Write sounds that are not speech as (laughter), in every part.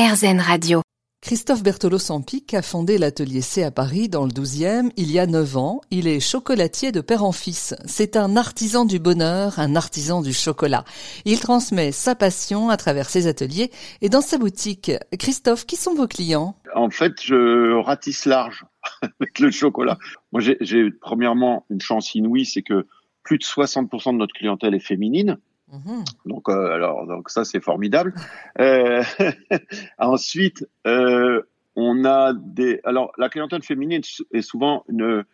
RZN Radio. Christophe Berthelot-Sampic a fondé l'atelier C à Paris dans le 12e il y a 9 ans. Il est chocolatier de père en fils. C'est un artisan du bonheur, un artisan du chocolat. Il transmet sa passion à travers ses ateliers et dans sa boutique. Christophe, qui sont vos clients? En fait, je ratisse large (laughs) avec le chocolat. Moi, j'ai premièrement une chance inouïe, c'est que plus de 60% de notre clientèle est féminine. Mhm. Donc, euh, alors, donc ça c'est formidable. Euh, (laughs) ensuite, euh, on a des. Alors, la clientèle féminine est souvent une.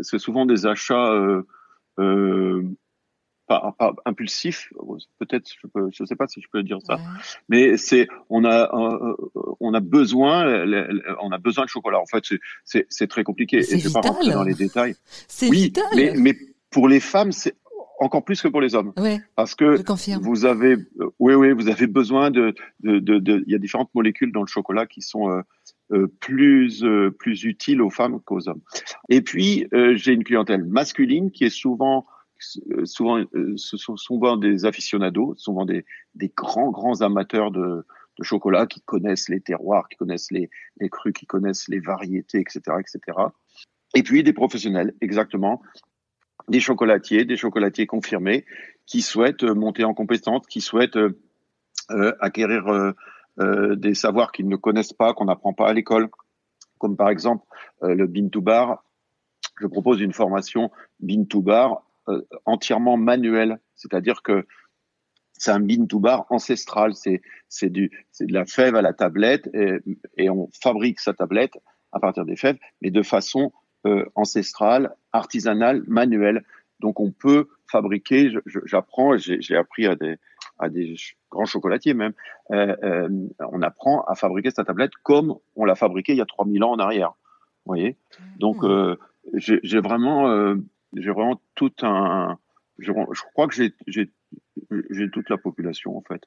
c'est souvent des achats pas, pas impulsifs. Peut-être, je je sais pas si je peux dire ça, mais c'est on a on a besoin on a besoin de chocolat. En fait, c'est très compliqué. Et je vais pas rentrer dans les détails. C'est oui, vital. mais mais pour les femmes, c'est encore plus que pour les hommes. Oui, parce que vous avez, euh, oui, oui, vous avez besoin de, de, de, de, il y a différentes molécules dans le chocolat qui sont euh, euh plus plus utiles aux femmes qu'aux hommes. Et puis j'ai une clientèle masculine qui est souvent souvent ce sont souvent des aficionados, souvent des des grands grands amateurs de de chocolat qui connaissent les terroirs, qui connaissent les, les crus, qui connaissent les variétés, etc., etc. Et puis des professionnels, exactement, des chocolatiers, des chocolatiers confirmés qui souhaitent euh, monter en compétence, qui souhaitent euh, euh acquérir euh, des savoirs qu'ils ne connaissent pas, qu'on n'apprend pas à l'école, comme par exemple le bin to bar. Je propose une formation bin to bar entièrement manuelle, c'est-à-dire que c'est un bin to bar ancestral, c'est c'est du c'est de la fève à la tablette et, et on fabrique sa tablette à partir des fèves, mais de façon euh, ancestrale, artisanale, manuelle. Donc on peut fabriquer, j'apprends, j'ai appris à des, à des grands chocolatiers même, euh, euh, on apprend à fabriquer sa tablette comme on l'a fabriquée il y a 3000 ans en arrière. Vous voyez? Donc mmh. j'ai vraiment, j'ai vraiment tout un... Je, je crois que j'ai toute la population en fait.